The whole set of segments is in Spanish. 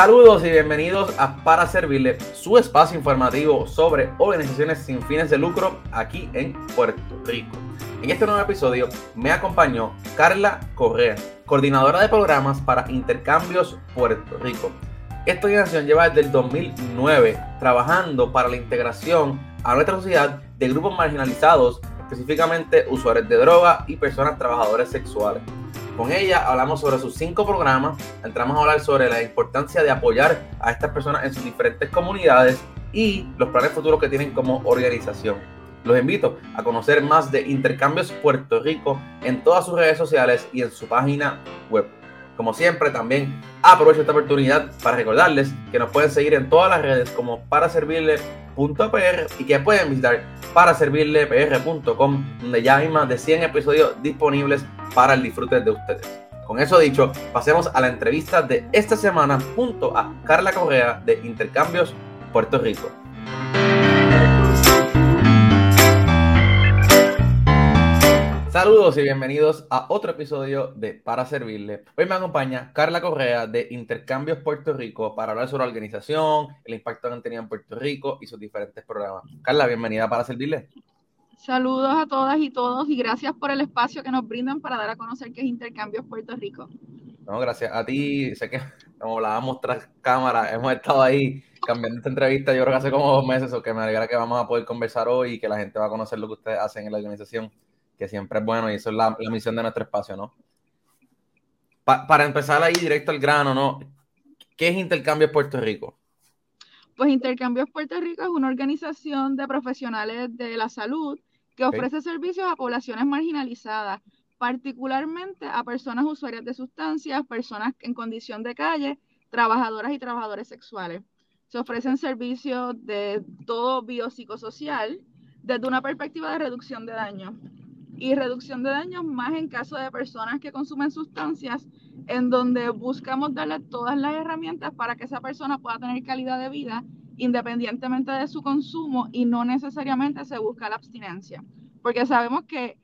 Saludos y bienvenidos a Para Servirle, su espacio informativo sobre organizaciones sin fines de lucro aquí en Puerto Rico. En este nuevo episodio me acompañó Carla Correa, coordinadora de programas para Intercambios Puerto Rico. Esta organización lleva desde el 2009 trabajando para la integración a nuestra sociedad de grupos marginalizados, específicamente usuarios de droga y personas trabajadoras sexuales. Con ella hablamos sobre sus cinco programas, entramos a hablar sobre la importancia de apoyar a estas personas en sus diferentes comunidades y los planes futuros que tienen como organización. Los invito a conocer más de Intercambios Puerto Rico en todas sus redes sociales y en su página web. Como siempre, también aprovecho esta oportunidad para recordarles que nos pueden seguir en todas las redes como para servirle.pr y que pueden visitar para servirlepr.com, donde ya hay más de 100 episodios disponibles para el disfrute de ustedes. Con eso dicho, pasemos a la entrevista de esta semana junto a Carla Correa de Intercambios Puerto Rico. Saludos y bienvenidos a otro episodio de Para Servirle. Hoy me acompaña Carla Correa de Intercambios Puerto Rico para hablar sobre la organización, el impacto que han tenido en Puerto Rico y sus diferentes programas. Carla, bienvenida para Servirle. Saludos a todas y todos y gracias por el espacio que nos brindan para dar a conocer qué es Intercambios Puerto Rico. No, gracias a ti. Sé que como hablábamos tras cámara, hemos estado ahí cambiando esta entrevista yo creo que hace como dos meses, o que me alegra que vamos a poder conversar hoy y que la gente va a conocer lo que ustedes hacen en la organización que siempre es bueno y eso es la, misión de nuestro espacio, ¿no? para empezar ahí directo al grano, ¿no? ¿Qué es Intercambios Puerto Rico? Pues Intercambios Puerto Rico es una organización de profesionales de la salud que ofrece servicios a poblaciones marginalizadas, particularmente a personas usuarias de sustancias, personas en condición de calle, trabajadoras y trabajadores sexuales. Se ofrecen servicios de todo biopsicosocial desde una perspectiva de reducción de daño y reducción de daños más en caso de personas que consumen sustancias en donde buscamos darle todas las herramientas para que esa persona pueda tener calidad de vida independientemente de su consumo y no necesariamente se busca la abstinencia, porque sabemos que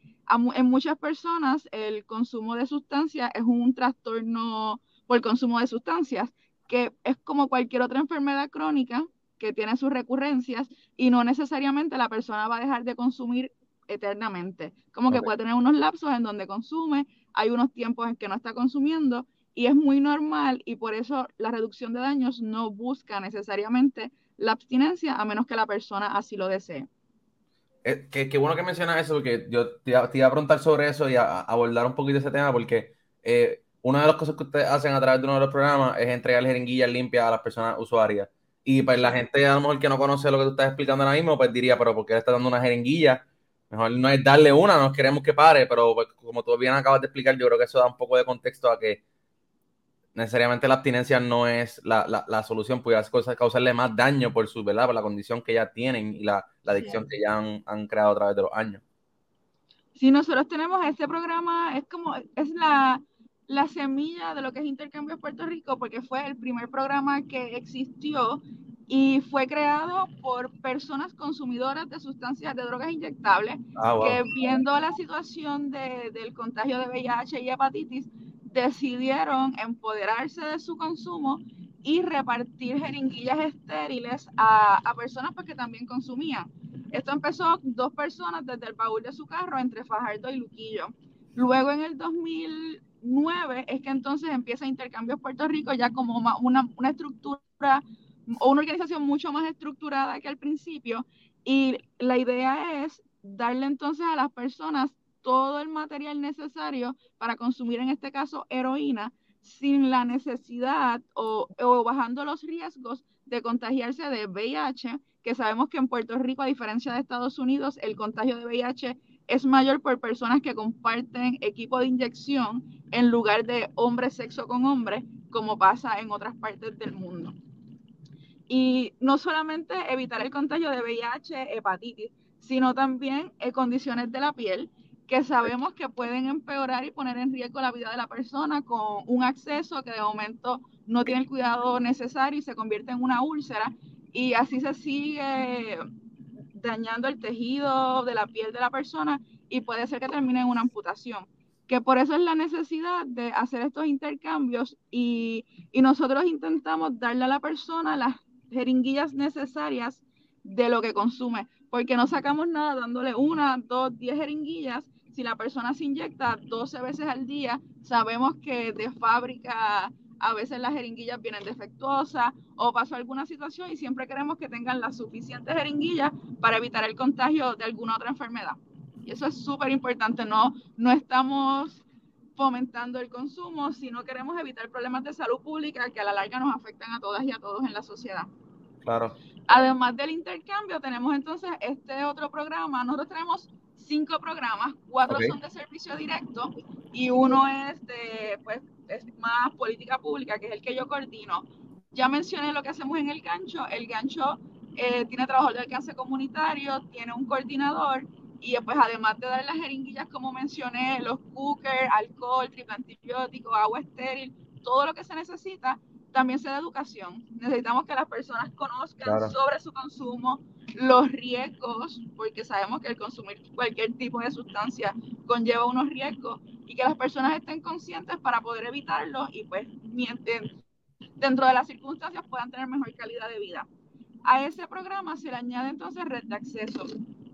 en muchas personas el consumo de sustancias es un trastorno por consumo de sustancias, que es como cualquier otra enfermedad crónica que tiene sus recurrencias y no necesariamente la persona va a dejar de consumir eternamente. Como que puede tener unos lapsos en donde consume, hay unos tiempos en que no está consumiendo y es muy normal y por eso la reducción de daños no busca necesariamente la abstinencia a menos que la persona así lo desee. Eh, qué, bueno que mencionas eso, porque yo te, iba a preguntar sobre eso y a, abordar un poquito ese tema, porque eh, una de las cosas que ustedes hacen a través de uno de los programas es entregar jeringuillas limpias a las personas usuarias. Y pues la gente a lo mejor que no conoce lo que tú estás explicando ahora mismo, pues diría, pero ¿por qué le estás dando una jeringuilla? Mejor no es darle una, no queremos que pare, pero pues, como tú bien acabas de explicar, yo creo que eso da un poco de contexto a que necesariamente la abstinencia no es la, la, solución, puede causarle más daño por su, ¿verdad? Por la condición que ya tienen y la, adicción que ya han, han, creado a través de los años. Sí, nosotros tenemos este programa, es como, es la, la semilla de lo que es Intercambio Puerto Rico, porque fue el primer programa que existió y fue creado por personas consumidoras de sustancias de drogas inyectables ah, que viendo la situación de, del contagio de VIH y hepatitis decidieron empoderarse de su consumo y repartir jeringuillas estériles a, a personas pues, que también consumían. Esto empezó dos personas desde el baúl de su carro entre Fajardo y Luquillo. Luego en el 2009 es que entonces empieza Intercambios Puerto Rico ya como una, una estructura o una organización mucho más estructurada que al principio y la idea es darle entonces a las personas todo el material necesario para consumir en este caso heroína sin la necesidad o, o, bajando los riesgos de contagiarse de VIH, que sabemos que en Puerto Rico, a diferencia de Estados Unidos, el contagio de VIH es mayor por personas que comparten equipo de inyección en lugar de hombre sexo con hombre, como pasa en otras partes del mundo. Y no solamente evitar el contagio de VIH, hepatitis, sino también eh, condiciones de la piel que sabemos que pueden empeorar y poner en riesgo la vida de la persona con un acceso que de momento no tiene el cuidado necesario y se convierte en una úlcera y así se sigue dañando el tejido de la piel de la persona y puede ser que termine en una amputación. que por eso es la necesidad de hacer estos intercambios y, y nosotros intentamos darle a la persona las jeringuillas necesarias de lo que consume, porque no sacamos nada dándole una, dos, diez jeringuillas. Si la persona se inyecta 12 veces al día, sabemos que de fábrica a veces las jeringuillas vienen defectuosas o pasó alguna situación y siempre queremos que tengan las suficientes jeringuillas para evitar el contagio de alguna otra enfermedad. Y eso es súper importante, no, no estamos fomentando el consumo, sino queremos evitar problemas de salud pública que a la larga nos afectan a todas y a todos en la sociedad. Claro. Además del intercambio, tenemos entonces este otro programa. Nosotros tenemos cinco programas, cuatro son de servicio directo y uno es de, pues, es más política pública, que es el que yo coordino. Ya mencioné lo que hacemos en el gancho. El gancho eh, tiene trabajo de alcance comunitario, tiene un coordinador y pues además de dar las jeringuillas, como mencioné, los cookers, alcohol, triple antibiótico, agua estéril, todo lo que se necesita, también se da educación. Necesitamos que las personas conozcan sobre su consumo, los riesgos, porque sabemos que el consumir cualquier tipo de sustancia conlleva unos riesgos y que las personas estén conscientes para poder evitarlo y pues dentro de las circunstancias puedan tener mejor calidad de vida. A ese programa se le añade entonces red de acceso,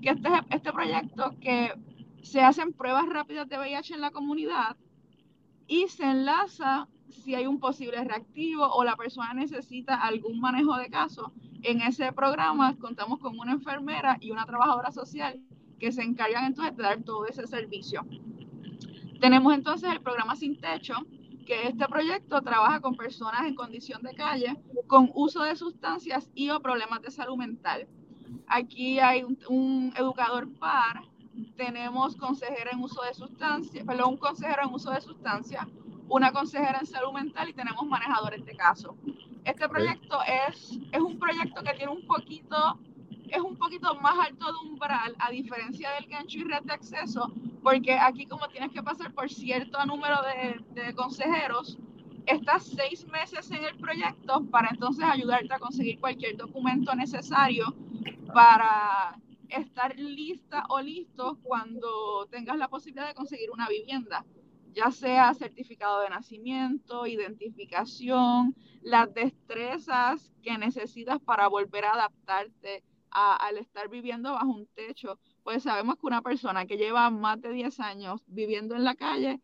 que este, este proyecto que se hacen pruebas rápidas de VIH en la comunidad y se enlaza si hay un posible reactivo o la persona necesita algún manejo de caso. En ese programa contamos con una enfermera y una trabajadora social que se encargan entonces de dar todo ese servicio. Tenemos entonces el programa Sin Techo, que este proyecto trabaja con personas en condición de calle con uso de sustancias y o problemas de salud mental. Aquí hay un, educador par, tenemos consejera en uso de sustancias, perdón, un consejero en uso de sustancias, una consejera en salud mental y tenemos manejadores de caso. Este proyecto es, es un proyecto que tiene un poquito, es un poquito más alto de umbral, a diferencia del gancho y red de acceso, porque aquí como tienes que pasar por cierto número de, de consejeros, estás seis meses en el proyecto para entonces ayudarte a conseguir cualquier documento necesario para estar lista o listo cuando tengas la posibilidad de conseguir una vivienda ya sea certificado de nacimiento, identificación, las destrezas que necesitas para volver a adaptarte al estar viviendo bajo un techo. Pues sabemos que una persona que lleva más de 10 años viviendo en la calle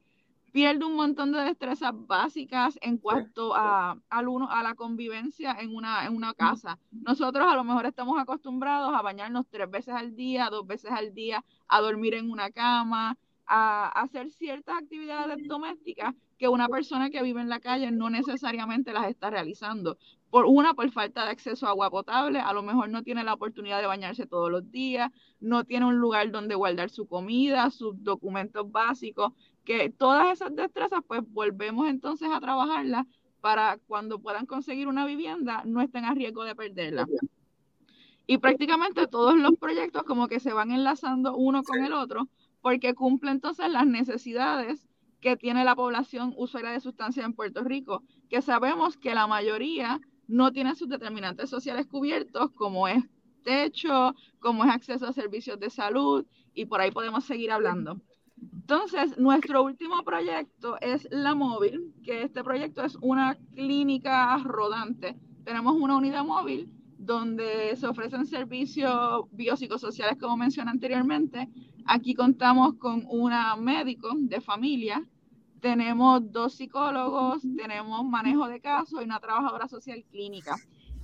pierde un montón de destrezas básicas en cuanto a, a la convivencia en una, en una casa. Nosotros a lo mejor estamos acostumbrados a bañarnos tres veces al día, dos veces al día, a dormir en una cama, a hacer ciertas actividades domésticas que una persona que vive en la calle no necesariamente las está realizando. Por una, por falta de acceso a agua potable, a lo mejor no tiene la oportunidad de bañarse todos los días, no tiene un lugar donde guardar su comida, sus documentos básicos, que todas esas destrezas, pues volvemos entonces a trabajarlas para cuando puedan conseguir una vivienda no estén a riesgo de perderla. Y prácticamente todos los proyectos como que se van enlazando uno con el otro porque cumple entonces las necesidades que tiene la población usuaria de sustancias en Puerto Rico, que sabemos que la mayoría no tiene sus determinantes sociales cubiertos, como es techo, como es acceso a servicios de salud, y por ahí podemos seguir hablando. Entonces, nuestro último proyecto es La Móvil, que este proyecto es una clínica rodante. Tenemos una unidad móvil donde se ofrecen servicios biopsicosociales, como mencioné anteriormente, Aquí contamos con una médico de familia, tenemos dos psicólogos, tenemos manejo de casos y una trabajadora social clínica.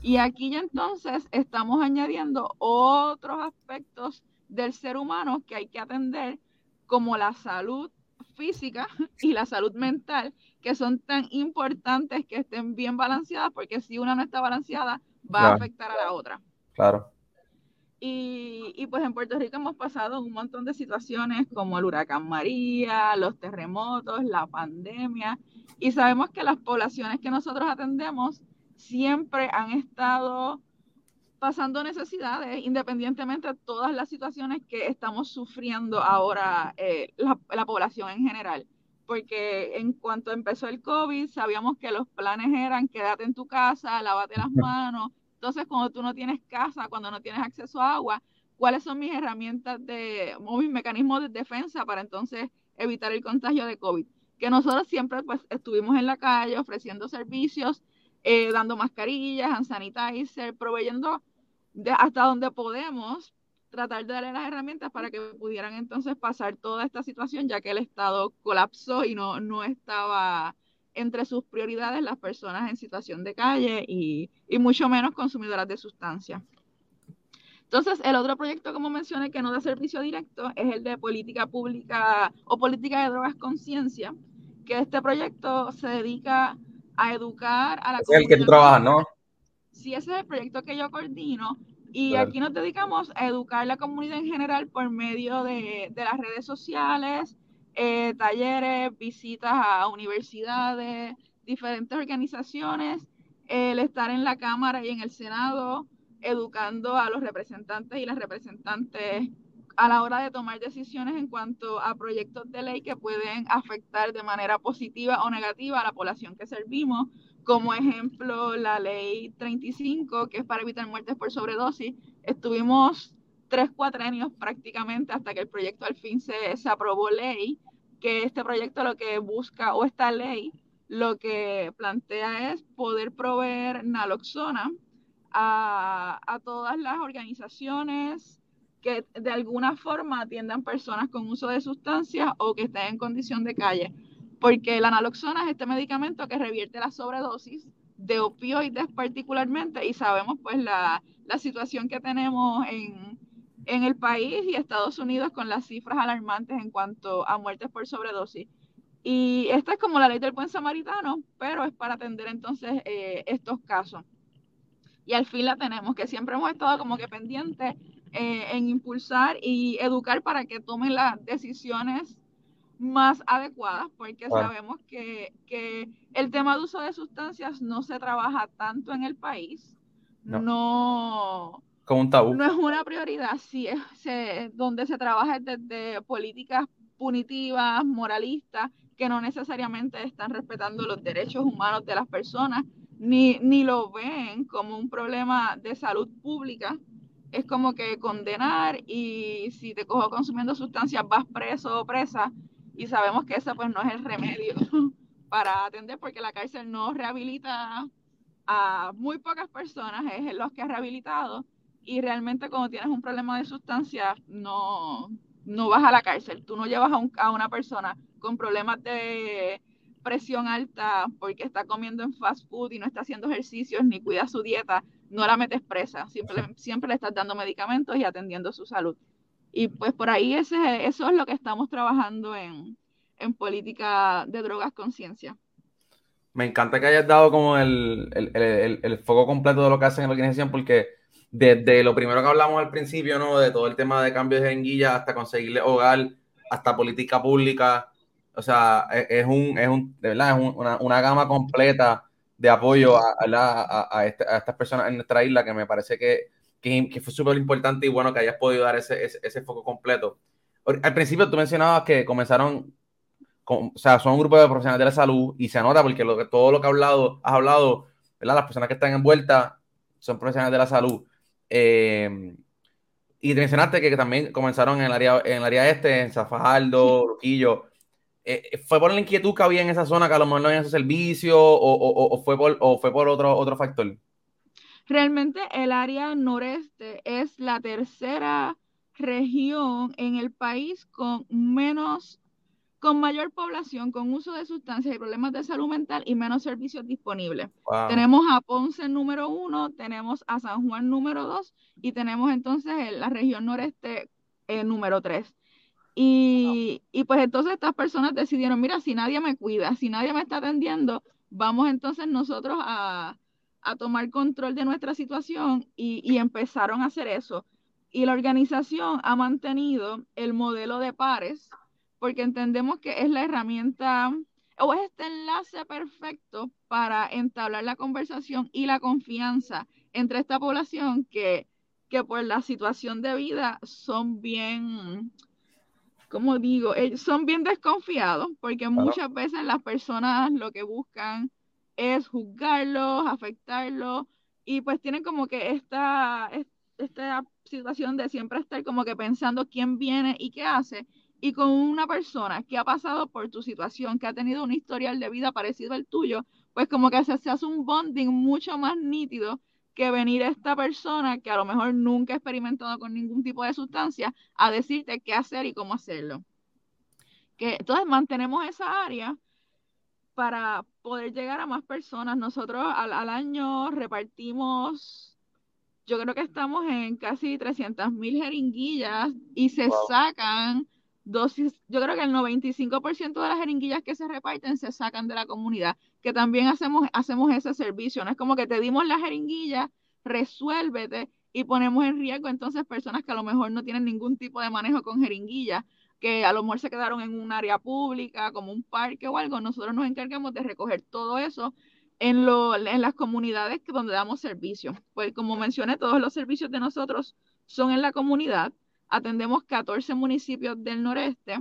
Y aquí ya entonces estamos añadiendo otros aspectos del ser humano que hay que atender, como la salud física y la salud mental, que son tan importantes que estén bien balanceadas, porque si una no está balanceada, va a afectar a la otra. Claro. Y, pues en Puerto Rico hemos pasado un montón de situaciones como el huracán María, los terremotos, la pandemia, y sabemos que las poblaciones que nosotros atendemos siempre han estado pasando necesidades, independientemente de todas las situaciones que estamos sufriendo ahora eh, la, la población en general. Porque en cuanto empezó el COVID, sabíamos que los planes eran quédate en tu casa, lávate las manos, entonces, cuando tú no tienes casa, cuando no tienes acceso a agua, ¿cuáles son mis herramientas de, o mis mecanismos de defensa para entonces evitar el contagio de COVID. Que nosotros siempre pues, estuvimos en la calle ofreciendo servicios, eh, dando mascarillas, hand sanitizer, proveyendo de, hasta donde podemos tratar de darle las herramientas para que pudieran entonces pasar toda esta situación, ya que el Estado colapsó y no, no estaba entre sus prioridades las personas en situación de calle y, y mucho menos consumidoras de sustancias. Entonces, el otro proyecto, como mencioné, que no da servicio directo, es el de política pública o política de drogas conciencia, que este proyecto se dedica a educar a la es el que tú trabajas, ¿no? Sí, ese es el proyecto que yo coordino. Y aquí nos dedicamos a educar a la comunidad en general por medio de, de las redes sociales, eh, talleres, visitas a universidades, diferentes organizaciones, el estar en la Cámara y en el Senado educando a los representantes y las representantes a la hora de tomar decisiones en cuanto a proyectos de ley que pueden afectar de manera positiva o negativa a la población que servimos, como ejemplo la ley 35, que es para evitar muertes por sobredosis. Estuvimos tres cuatrenios prácticamente hasta que el proyecto al fin se, se aprobó ley, que este proyecto lo que busca, o esta ley, lo que plantea es poder proveer naloxona a, a todas las organizaciones, que de alguna forma atiendan personas con uso de sustancias o que estén en condición de calle. Porque la naloxona es este medicamento que revierte la sobredosis de opioides particularmente y sabemos pues la, la situación que tenemos en, en el país y Estados Unidos con las cifras alarmantes en cuanto a muertes por sobredosis. Y esta es como la ley del buen samaritano, pero es para atender entonces eh, estos casos. Y al fin la tenemos, que siempre hemos estado como que pendientes eh, en impulsar y educar para que tomen las decisiones más adecuadas, porque sabemos que, que, el tema de uso de sustancias no se trabaja tanto en el país, no, no, un tabú. no es una prioridad, sí, es, donde se trabaja desde políticas punitivas, moralistas, que no necesariamente están respetando los derechos humanos de las personas, ni, ni lo ven como un problema de salud pública, es como que condenar y si te cojo consumiendo sustancias vas preso o presa y sabemos que ese pues no es el remedio para atender porque la cárcel no rehabilita a muy pocas personas, es los que ha rehabilitado y realmente cuando tienes un problema de sustancias no, no vas a la cárcel, tú no llevas a, a una persona con problemas de presión alta porque está comiendo en fast food y no está haciendo ejercicios ni cuida su dieta, no la metes presa, siempre, siempre le estás dando medicamentos y atendiendo su salud. Y pues por ahí ese, eso es lo que estamos trabajando en, en política de drogas conciencia. Me encanta que hayas dado como el, el, el, el, foco completo de lo que hacen en la organización, porque desde lo primero que hablamos al principio, ¿no? De todo el tema de cambios de jeringuilla hasta conseguirle hogar, hasta política pública, o sea, e, es, un, es un, de verdad, es una, una, gama completa de apoyo a, a, a, este, a, estas personas en nuestra isla que me parece que, que, que fue súper importante y bueno que hayas podido dar ese, ese, ese, foco completo. Al principio tú mencionabas que comenzaron, con, o sea, son un grupo de profesionales de la salud y se nota porque lo que, todo lo que has hablado, has hablado, ¿verdad? Las personas que están envueltas son profesionales de la salud. Eh, y te mencionaste que, que, también comenzaron en el área, en el área este, en Zafajaldo, Luquillo. Eh, eh, ¿Fue por la inquietud que había en esa zona que a lo mejor no había ese servicio o, o, o, fue por, o fue por otro, otro factor? Realmente el área noreste es la tercera región en el país con menos, con mayor población, con uso de sustancias y problemas de salud mental y menos servicios disponibles. Wow. Tenemos a Ponce número uno, tenemos a San Juan número dos y tenemos entonces la región noreste eh, número tres. Y, y, pues entonces estas personas decidieron, mira, si nadie me cuida, si nadie me está atendiendo, vamos entonces nosotros a, a tomar control de nuestra situación y, y, empezaron a hacer eso. Y la organización ha mantenido el modelo de pares porque entendemos que es la herramienta o es este enlace perfecto para entablar la conversación y la confianza entre esta población que, que por la situación de vida son bien como digo, ellos son bien desconfiados porque muchas veces las personas lo que buscan es juzgarlos, afectarlos y pues tienen como que esta, esta situación de siempre estar como que pensando quién viene y qué hace y con una persona que ha pasado por tu situación, que ha tenido un historial de vida parecido al tuyo, pues como que se, se hace un bonding mucho más nítido que venir esta persona que a lo mejor nunca ha experimentado con ningún tipo de sustancia a decirte qué hacer y cómo hacerlo. Que, entonces mantenemos esa área para poder llegar a más personas. Nosotros al, al año repartimos, yo creo que estamos en casi 300 mil jeringuillas y se sacan dosis, yo creo que el 95% de las jeringuillas que se reparten se sacan de la comunidad, que también hacemos, hacemos ese servicio, no es como que te dimos la jeringuilla, resuélvete y ponemos en riesgo entonces personas que a lo mejor no tienen ningún tipo de manejo con jeringuillas, que a lo mejor se quedaron en un área pública, como un parque o algo, nosotros nos encargamos de recoger todo eso en, lo, en las comunidades donde damos servicio. Pues como mencioné, todos los servicios de nosotros son en la comunidad atendemos 14 municipios del noreste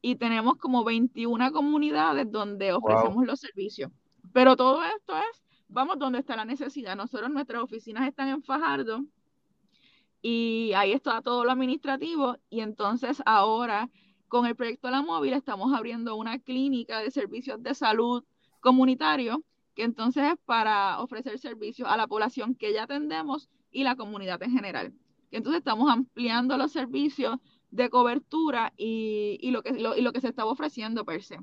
y tenemos como 21 comunidades donde ofrecemos los servicios. Pero todo esto es, vamos donde está la necesidad. Nosotros, nuestras oficinas están en Fajardo y ahí está todo lo administrativo y entonces ahora con el proyecto La Móvil estamos abriendo una clínica de servicios de salud comunitario que entonces es para ofrecer servicios a la población que ya atendemos y la comunidad en general. Entonces estamos ampliando los servicios de cobertura y, lo, que, y lo que se estaba ofreciendo per se.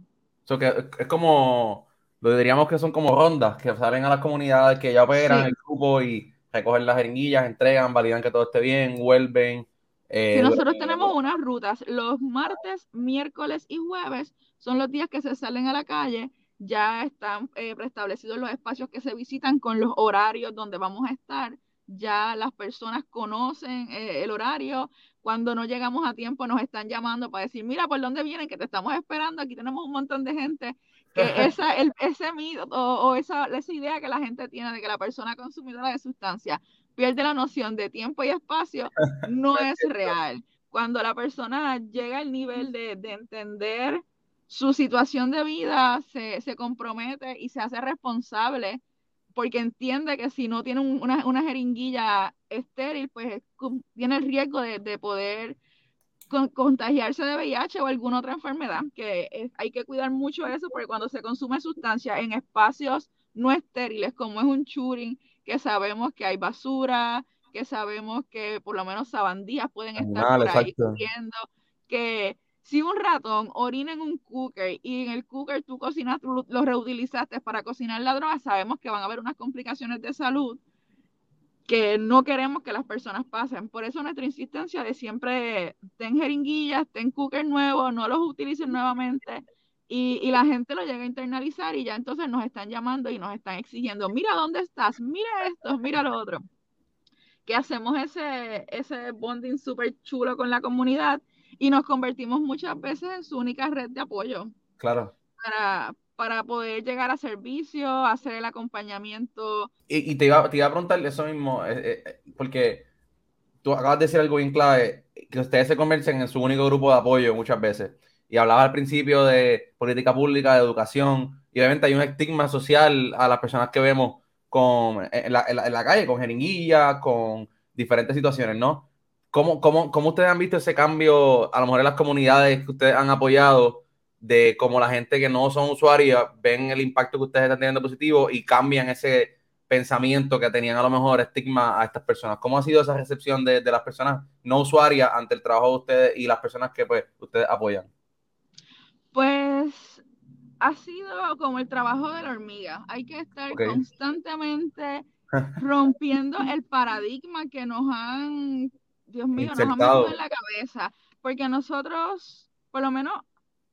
que es como, lo diríamos que son como rondas que salen a las comunidades que ya operan el grupo y recogen las jeringuillas, entregan, validan que todo esté bien, vuelven. Eh, nosotros tenemos unas rutas. Los martes, miércoles y jueves son los días que se salen a la calle. Ya están eh, preestablecidos los espacios que se visitan con los horarios donde vamos a estar ya las personas conocen eh, el horario. Cuando no llegamos a tiempo nos están llamando para decir, mira, ¿por dónde vienen? Que te estamos esperando. Aquí tenemos un montón de gente. Que esa, el, ese mito o, esa, esa idea que la gente tiene de que la persona consumidora de sustancia pierde la noción de tiempo y espacio no es real. Cuando la persona llega al nivel de, de entender su situación de vida, se, se compromete y se hace responsable porque entiende que si no tiene una, una, jeringuilla estéril, pues tiene el riesgo de, de poder contagiarse de VIH o alguna otra enfermedad, que hay que cuidar mucho eso, porque cuando se consume sustancia en espacios no estériles, como es un churing, que sabemos que hay basura, que sabemos que por lo menos sabandías pueden estar por ahí que si un ratón orina en un cooker y en el cooker tú cocinas, lo reutilizaste para cocinar la droga, sabemos que van a haber unas complicaciones de salud que no queremos que las personas pasen. Por eso nuestra insistencia de siempre ten jeringuillas, ten cooker nuevos, no los utilicen nuevamente. Y, y, la gente lo llega a internalizar y ya entonces nos están llamando y nos están exigiendo, mira dónde estás, mira esto, mira lo otro. Que hacemos ese, ese bonding súper chulo con la comunidad y nos convertimos muchas veces en su única red de apoyo. Claro. Para, para poder llegar a servicio, hacer el acompañamiento. Y, te, iba, te, iba, a preguntar eso mismo, eh, eh, porque tú acabas de decir algo bien clave, que ustedes se convierten en su único grupo de apoyo muchas veces. Y hablaba al principio de política pública, de educación, y obviamente hay un estigma social a las personas que vemos con, en, la, en la calle, con jeringuillas, con diferentes situaciones, ¿no? ¿Cómo, cómo, cómo ustedes han visto ese cambio, a lo mejor en las comunidades que ustedes han apoyado, de cómo la gente que no son usuarios ven el impacto que ustedes están teniendo positivo y cambian ese pensamiento que tenían a lo mejor estigma a estas personas? ¿Cómo ha sido esa recepción de, de las personas no usuarias ante el trabajo de ustedes y las personas que pues, ustedes apoyan? Pues ha sido como el trabajo de la hormiga. Hay que estar constantemente rompiendo el paradigma que nos han Dios mío, nos ha metido en la cabeza. Porque nosotros, por lo menos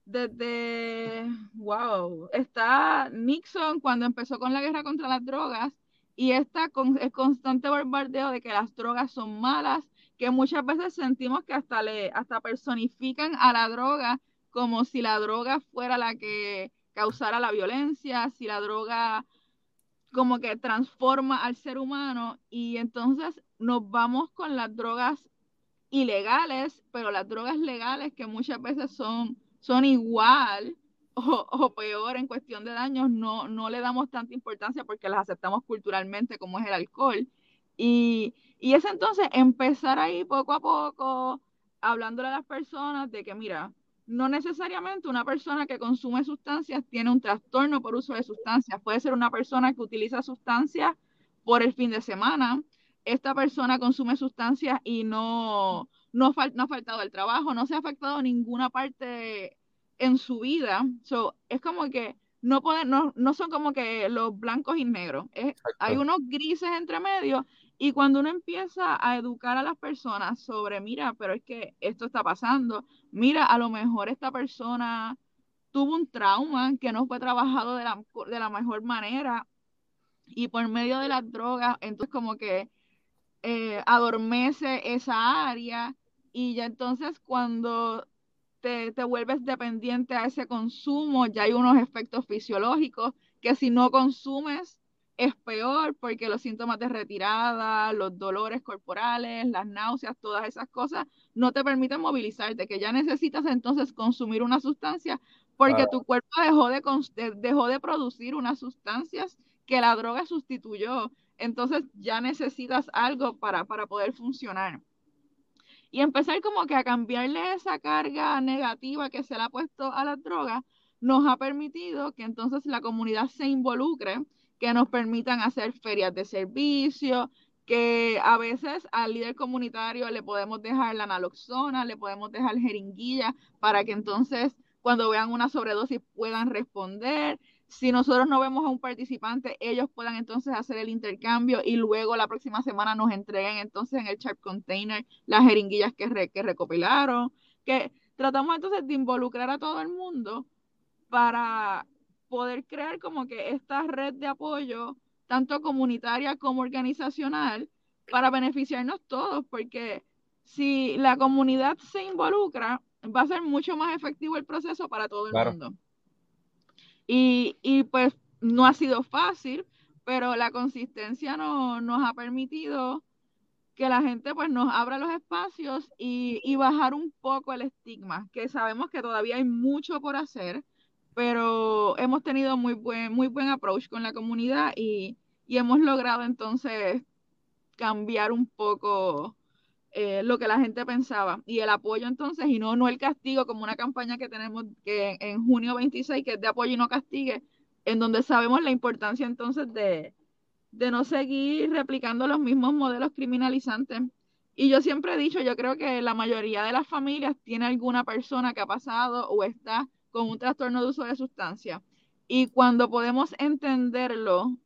desde, wow, está Nixon cuando empezó con la guerra contra las drogas y está con el constante bombardeo de que las drogas son malas, que muchas veces sentimos que hasta le hasta personifican a la droga como si la droga fuera la que causara la violencia, si la droga como que transforma al ser humano y entonces nos vamos con las drogas ilegales, pero las drogas legales que muchas veces son, son igual o, peor en cuestión de daños, no, no le damos tanta importancia porque las aceptamos culturalmente como es el alcohol. Y, y es entonces empezar ahí poco a poco, hablándole a las personas de que, mira, no necesariamente una persona que consume sustancias tiene un trastorno por uso de sustancias. Puede ser una persona que utiliza sustancias por el fin de semana. Esta persona consume sustancias y no, no, no ha faltado el trabajo, no se ha afectado ninguna parte en su vida. So, es como que no, pueden, no, no son como que los blancos y negros. hay unos grises entre medio y cuando uno empieza a educar a las personas sobre, mira, pero es que esto está pasando, mira, a lo mejor esta persona tuvo un trauma que no fue trabajado de la, de la mejor manera y por medio de las drogas, entonces como que eh, adormece esa área y ya entonces cuando te, te, vuelves dependiente a ese consumo, ya hay unos efectos fisiológicos que si no consumes es peor porque los síntomas de retirada, los dolores corporales, las náuseas, todas esas cosas no te permiten movilizarte, que ya necesitas entonces consumir una sustancia porque tu cuerpo dejó de, dejó de producir unas sustancias que la droga sustituyó. Entonces ya necesitas algo para, para poder funcionar. Y empezar como que a cambiarle esa carga negativa que se le ha puesto a la droga nos ha permitido que entonces la comunidad se involucre que nos permitan hacer ferias de servicio, que a veces al líder comunitario le podemos dejar la naloxona, le podemos dejar jeringuilla para que entonces cuando vean una sobredosis puedan responder. Si nosotros no vemos a un participante, ellos puedan entonces hacer el intercambio y luego la próxima semana nos entreguen entonces en el chart container las jeringuillas que, que recopilaron, que tratamos entonces de involucrar a todo el mundo para poder crear como que esta red de apoyo, tanto comunitaria como organizacional, para beneficiarnos todos, porque si la comunidad se involucra, va a ser mucho más efectivo el proceso para todo el mundo. Y, y, pues no ha sido fácil, pero la consistencia no, nos ha permitido que la gente pues nos abra los espacios y, y bajar un poco el estigma, que sabemos que todavía hay mucho por hacer, pero hemos tenido muy buen, muy buen approach con la comunidad y, hemos logrado entonces cambiar un poco eh, lo que la gente pensaba y el apoyo entonces y no, no el castigo como una campaña que tenemos que en junio 26 que es de apoyo y no castigue en donde sabemos la importancia entonces de, de no seguir replicando los mismos modelos criminalizantes y yo siempre he dicho, yo creo que la mayoría de las familias tiene alguna persona que ha pasado o está con un trastorno de uso de sustancia. Y cuando podemos entenderlo,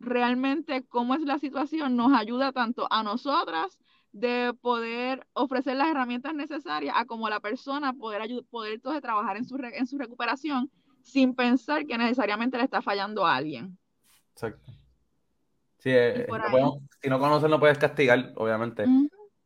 realmente cómo es la situación, nos ayuda tanto a nosotras de poder ofrecer las herramientas necesarias a como la persona poder, poder entonces trabajar en su, en su recuperación sin pensar que necesariamente le está fallando a alguien. Exacto. Sí, eh, si no conoces no puedes castigar, obviamente.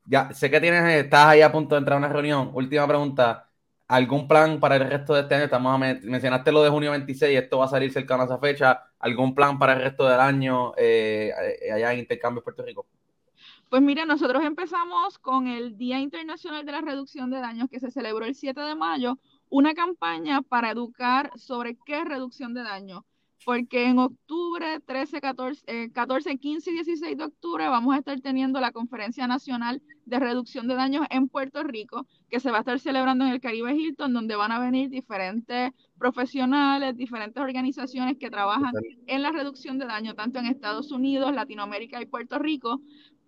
Ya, sé que tienes, estás ahí a punto de entrar a una reunión. Última pregunta. ¿Algún plan para el resto de este año? Estamos mencionaste lo de junio 26, esto va a salir cercano a esa fecha. ¿Algún plan para el resto del año eh, allá en Intercambio Puerto Rico? Pues mira, nosotros empezamos con el Día Internacional de la Reducción de Daños que se celebró el 7 de mayo, una campaña para educar sobre qué es reducción de daño porque en octubre 13, 14, 14, 15 y 16 de octubre vamos a estar teniendo la Conferencia Nacional de Reducción de Daños en Puerto Rico, que se va a estar celebrando en el Caribe Hilton, donde van a venir diferentes profesionales, diferentes organizaciones que trabajan en la reducción de daño, tanto en Estados Unidos, Latinoamérica y Puerto Rico,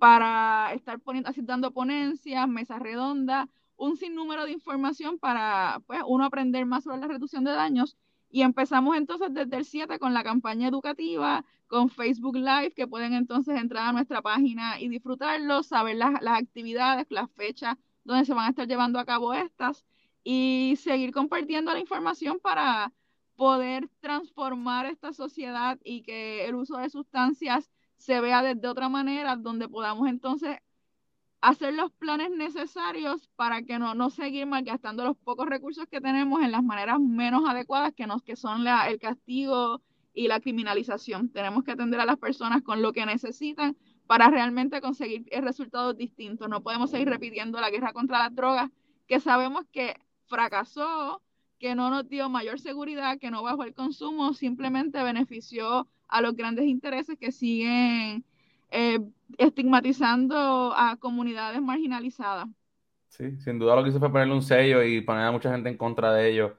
para estar poniendo, dando ponencias, mesas redondas, un sinnúmero de información para pues, uno aprender más sobre la reducción de daños. Y empezamos entonces desde el 7 con la campaña educativa, con Facebook Live, que pueden entonces entrar a nuestra página y disfrutarlo, saber las, actividades, las fechas donde se van a estar llevando a cabo estas y seguir compartiendo la información para poder transformar esta sociedad y que el uso de sustancias se vea desde otra manera, donde podamos entonces hacer los planes necesarios para que no, no seguir malgastando los pocos recursos que tenemos en las maneras menos adecuadas que, nos, que son la, el castigo y la criminalización. Tenemos que atender a las personas con lo que necesitan para realmente conseguir resultados distintos. No podemos seguir repitiendo la guerra contra las drogas, que sabemos que fracasó, que no nos dio mayor seguridad, que no bajó el consumo, simplemente benefició a los grandes intereses que siguen eh, estigmatizando a comunidades marginalizadas. Sí, sin duda lo que hizo fue ponerle un sello y poner a mucha gente en contra de ellos.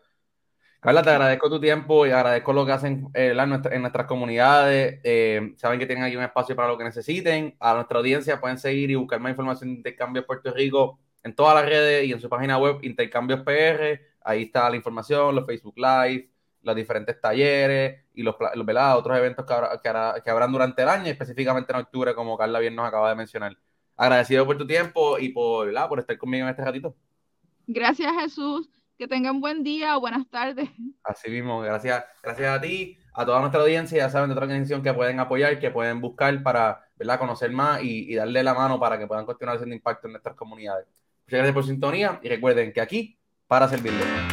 Carla, te agradezco tu tiempo y agradezco lo que hacen eh, en, nuestras comunidades. Eh, saben que tienen aquí un espacio para lo que necesiten. A nuestra audiencia pueden seguir y buscar más información de Intercambios Puerto Rico en todas las redes y en su página web Intercambios PR. Ahí está la información, los Facebook Live, los diferentes talleres y los, otros eventos que, que, habrán durante el año, específicamente en octubre, como Carla bien nos acaba de mencionar. Agradecido por tu tiempo y por, por estar conmigo en este ratito. Gracias, Jesús. Que tengan buen día o buenas tardes. Así mismo, gracias, gracias a ti, a toda nuestra audiencia, ya saben de otra organización que pueden apoyar, que pueden buscar para ¿verdad? conocer más y, y darle la mano para que puedan continuar haciendo impacto en nuestras comunidades. Muchas gracias por su sintonía y recuerden que aquí para servirles.